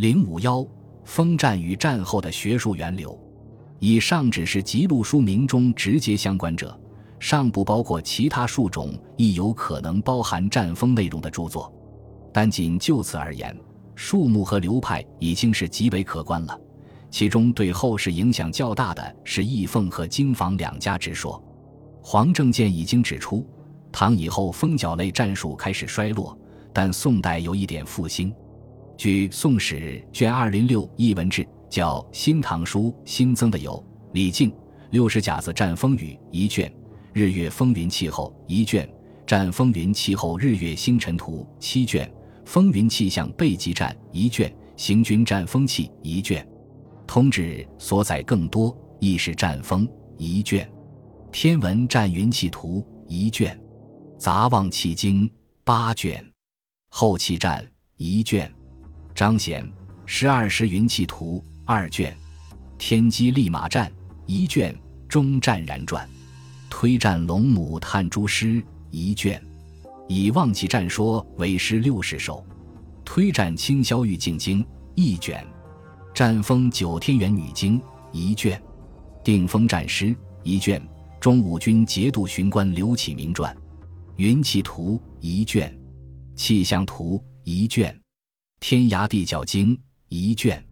零五幺，封战与战后的学术源流。以上只是记录书名中直接相关者，尚不包括其他数种亦有可能包含战风内容的著作。但仅就此而言，数目和流派已经是极为可观了。其中对后世影响较大的是义凤和经房两家之说。黄正健已经指出，唐以后封角类战术开始衰落，但宋代有一点复兴。据《宋史》卷二零六一文志，叫《新唐书》新增的有李靖六十甲子战风雨一卷，日月风云气候一卷，战风云气候日月星辰图七卷，风云气象备急战一卷，行军战风气一卷。通志所载更多，亦是战风一卷，天文战云气图一卷，杂望气经八卷，后气战一卷，张显十二时云气图二卷，天机立马战一卷，中战然传，推战龙母探诸师一卷，以望气战说为诗六十首，推战清霄玉镜经一卷。战风九天元女经一卷，定风战诗一卷，中武军节度巡官刘启明传，云气图一卷，气象图一卷，天涯地角经一卷，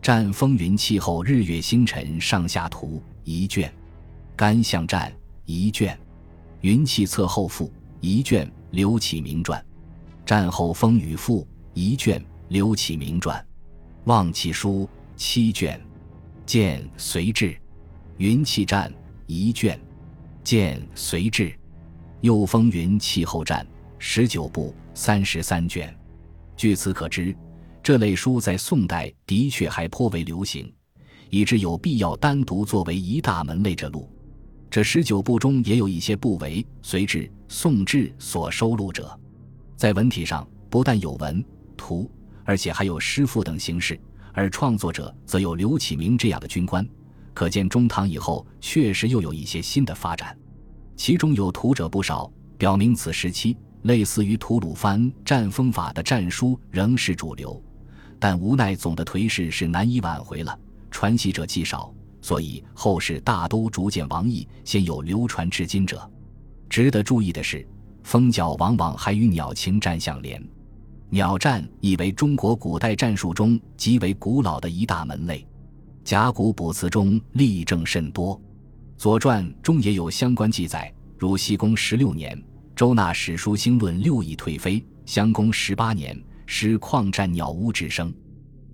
战风云气候日月星辰上下图一卷，干象战一卷，云气测候赋一卷，刘启明传，战后风雨赋一卷，刘启明传。望气书七卷，见随志，云气战一卷，见随志，又风云气候战十九部三十三卷。据此可知，这类书在宋代的确还颇为流行，以致有必要单独作为一大门类着录。这十九部中也有一些不为随志、宋志所收录者，在文体上不但有文图。而且还有诗赋等形式，而创作者则有刘启明这样的军官，可见中唐以后确实又有一些新的发展。其中有图者不少，表明此时期类似于吐鲁番战风法的战书仍是主流。但无奈总的颓势是难以挽回了，传习者既少，所以后世大都逐渐亡佚，鲜有流传至今者。值得注意的是，封角往往还与鸟禽战相连。鸟战亦为中国古代战术中极为古老的一大门类，甲骨卜辞中例证甚多，《左传》中也有相关记载。如西公十六年，周纳史书兴论六翼退飞；襄公十八年，师旷战鸟屋之声。《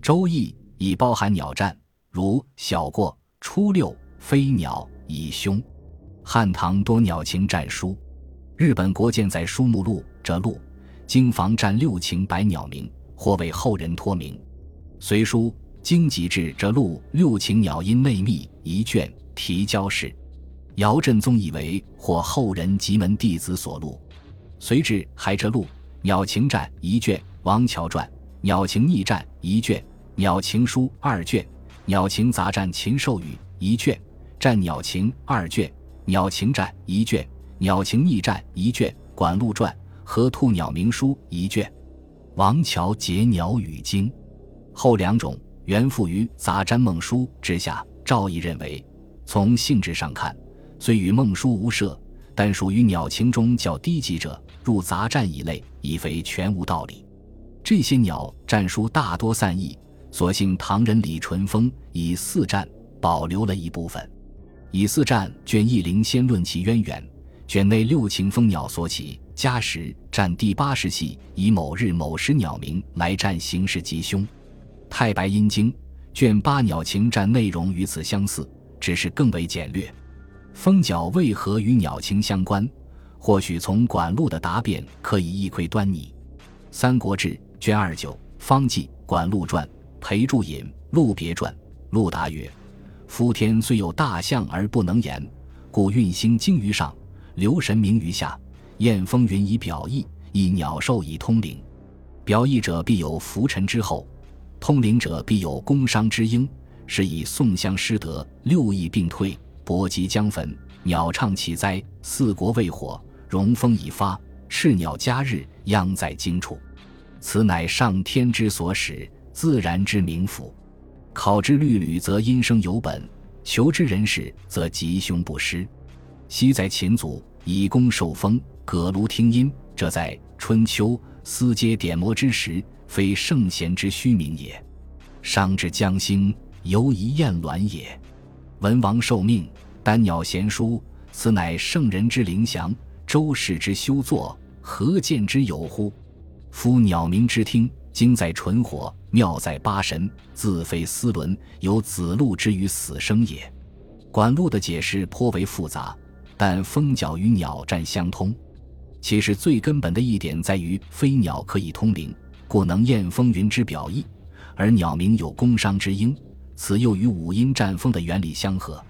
周易》已包含鸟战，如小过初六飞鸟以凶。汉唐多鸟禽战书，日本国建在书目录这录。经房占六禽百鸟名，或为后人托名。隋书《经籍志》这录六禽鸟音内密一卷提交氏，姚振宗以为或后人及门弟子所录。隋志还这录鸟禽战一卷，王乔传鸟禽逆战一卷，鸟禽书二卷，鸟禽杂战禽兽语一卷，战鸟禽二卷，鸟禽战一卷，鸟禽逆战一卷，管路传。和兔鸟鸣书一卷，王乔结鸟语经，后两种原附于杂占梦书之下。赵毅认为，从性质上看，虽与梦书无涉，但属于鸟禽中较低级者，入杂战一类，已非全无道理。这些鸟战书大多散佚，所幸唐人李淳风以四战保留了一部分。以四战卷一灵先论其渊源，卷内六禽蜂鸟所起。加时占第八十系，以某日某时鸟鸣来占形势吉凶。太白阴经卷八鸟禽占内容与此相似，只是更为简略。蜂角为何与鸟禽相关？或许从管路的答辩可以一窥端倪。《三国志》卷二九方记管路传裴注引陆别传陆达曰：“夫天虽有大象而不能言，故运星精于上，留神明于下。”燕风云以表意，以鸟兽以通灵。表意者必有浮沉之后，通灵者必有工商之应。是以宋襄失德，六翼并退，伯及将焚，鸟唱起灾，四国未火，荣风已发，赤鸟加日，殃在荆处。此乃上天之所使，自然之名符。考之律吕，则音声有本；求之人士，则吉凶不失。昔在秦祖以功受封，葛庐听音，这在春秋司皆点磨之时，非圣贤之虚名也。商至将兴，犹疑燕鸾也。文王受命，丹鸟贤书，此乃圣人之灵祥，周氏之修作，何见之有乎？夫鸟鸣之听，精在纯火，妙在八神，自非斯伦，有子路之于死生也。管路的解释颇为复杂。但蜂角与鸟战相通，其实最根本的一点在于飞鸟可以通灵，故能验风云之表意；而鸟鸣有工商之应，此又与五音战风的原理相合。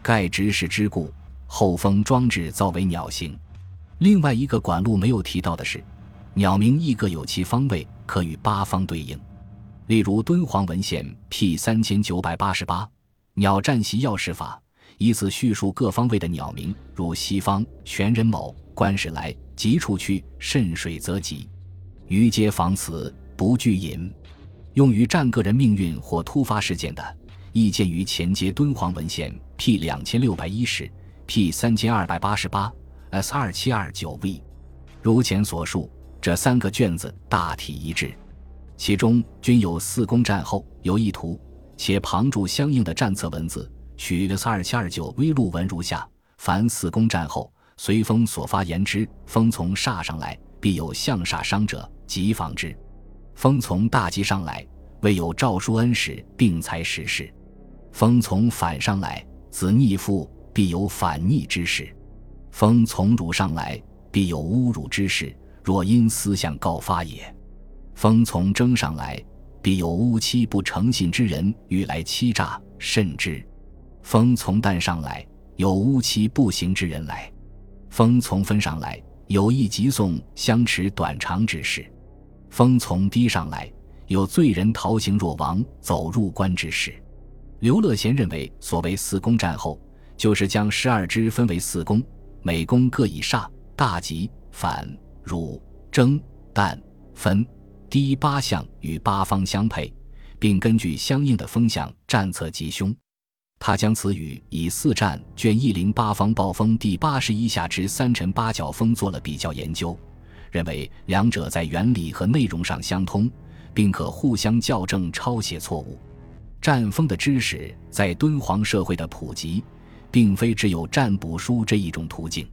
盖直视之故，后风装置造为鸟形。另外一个管路没有提到的是，鸟鸣亦各有其方位，可与八方对应。例如敦煌文献 P 三千九百八十八，鸟战习要事法。以此叙述各方位的鸟鸣，如西方玄人某，官使来，急处去，渗水则急。余皆防此，不惧饮。用于战个人命运或突发事件的，亦见于前接敦煌文献 P 两千六百一十、P 三千二百八十八、S 二七二九 V。如前所述，这三个卷子大体一致，其中均有四公战后有一图，且旁注相应的战策文字。取 S 二七二九微录文如下：凡四公战后，随风所发言之，风从煞上来，必有向煞伤者，即防之；风从大吉上来，未有诏书恩使，并才实事；风从反上来，子逆父，必有反逆之事；风从辱上来，必有侮辱之事，若因思想告发也；风从征上来，必有乌欺不诚信之人欲来欺诈，甚之。风从旦上来，有乌期不行之人来；风从分上来，有意急送相持短长之事；风从堤上来，有罪人逃行若亡，走入关之事。刘乐贤认为，所谓四宫战后，就是将十二支分为四宫，每宫各以煞、大吉、反、辱、征、旦、分、堤八象与八方相配，并根据相应的风向战策吉凶。他将此语以四战卷一零八方暴风第八十一下之三辰八角风做了比较研究，认为两者在原理和内容上相通，并可互相校正抄写错误。战风的知识在敦煌社会的普及，并非只有占卜书这一种途径。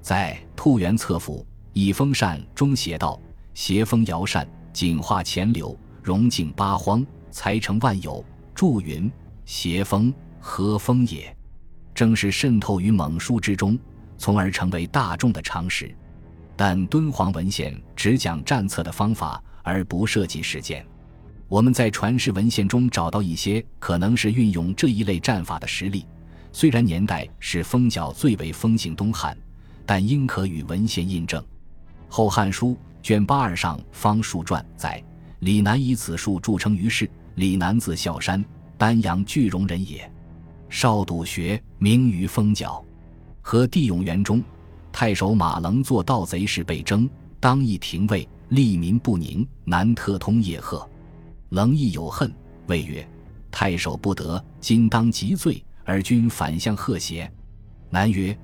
在《兔园策府以风扇》中写道：“斜风摇扇，景化潜流，融景八荒，才成万有。”祝云：“斜风。”和风也，正是渗透于蒙书之中，从而成为大众的常识。但敦煌文献只讲战策的方法，而不涉及实践。我们在传世文献中找到一些可能是运用这一类战法的实例，虽然年代是封角最为风行东汉，但应可与文献印证。《后汉书》卷八二上方术传载，李南以此术著称于世。李南字孝山，丹阳句容人也。少笃学，名于封角。和帝永元中，太守马棱做盗贼时被征，当邑廷尉，利民不宁，南特通叶赫。棱亦有恨，谓曰：“太守不得，今当即罪，而君反向贺谐。”南曰：“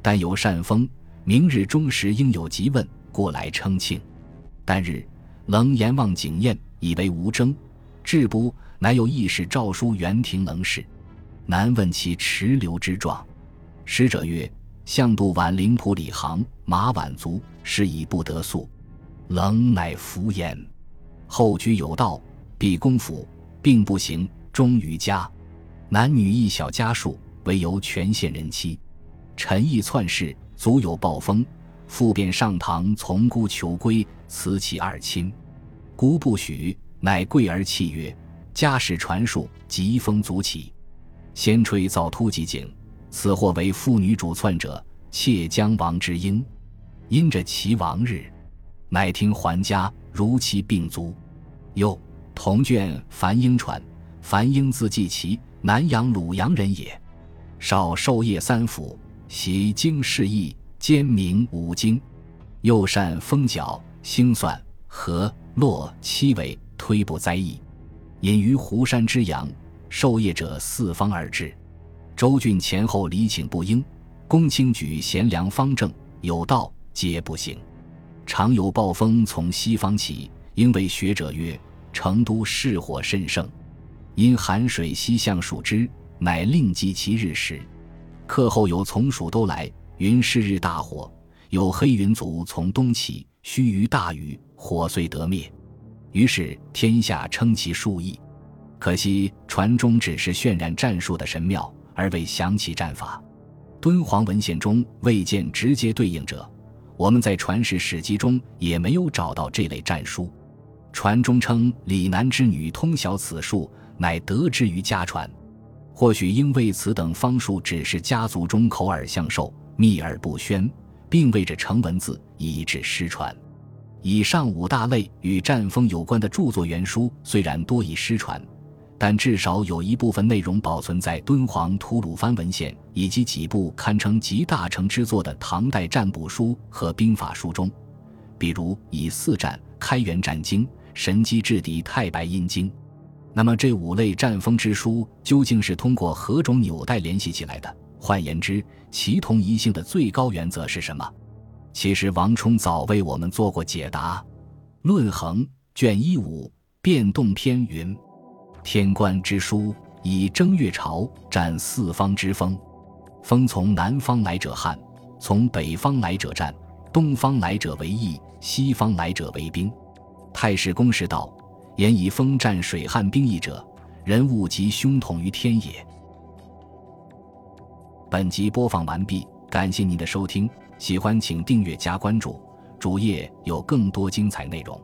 但有善风，明日中时应有急问，过来称庆。”旦日，棱言望景宴，以为无争，至不，乃有义士诏书元廷棱氏。难问其持留之状，使者曰：“向度晚灵仆李行马晚卒，是以不得宿。冷乃服焉。后居有道，必公府，并不行，终于家。男女一小家数，唯由全县人妻。臣亦篡世，足有暴风。复便上堂从姑求归，辞其二亲。姑不许，乃跪而泣曰：‘家世传述，疾风足起。’”先吹造突即景，此或为妇女主篡者，窃将亡之婴。因着其亡日，乃听还家，如其病卒。又同卷樊英传，樊英字季奇，南阳鲁阳人也。少授业三府，习经释义，兼明五经。又善风角、星算、和、洛七尾，推不灾异。隐于湖山之阳，授业者四方而至。周郡前后礼请不应，公卿举贤良方正有道，皆不行。常有暴风从西方起，因为学者曰：成都市火甚盛，因寒水西向属之，乃令记其日时。课后有从蜀都来，云是日大火，有黑云族从东起，须臾大雨，火遂得灭。于是天下称其数亿。可惜传中只是渲染战术的神庙，而未详其战法。敦煌文献中未见直接对应者，我们在传世史籍中也没有找到这类战书。传中称李南之女通晓此术，乃得之于家传。或许因为此等方术只是家族中口耳相授，秘而不宣，并未着成文字，以致失传。以上五大类与战风有关的著作原书虽然多已失传，但至少有一部分内容保存在敦煌吐鲁番文献以及几部堪称集大成之作的唐代占卜书和兵法书中，比如《以四战》《开元战经》《神机制敌太白阴经》。那么这五类战风之书究竟是通过何种纽带联系起来的？换言之，其同一性的最高原则是什么？其实王充早为我们做过解答，《论衡》卷一五变动篇云：“天官之书，以正月朝占四方之风，风从南方来者旱，从北方来者战，东方来者为义，西方来者为兵。”太史公是道。言以风战水旱兵役者，人物及凶统于天也。本集播放完毕，感谢您的收听，喜欢请订阅加关注，主页有更多精彩内容。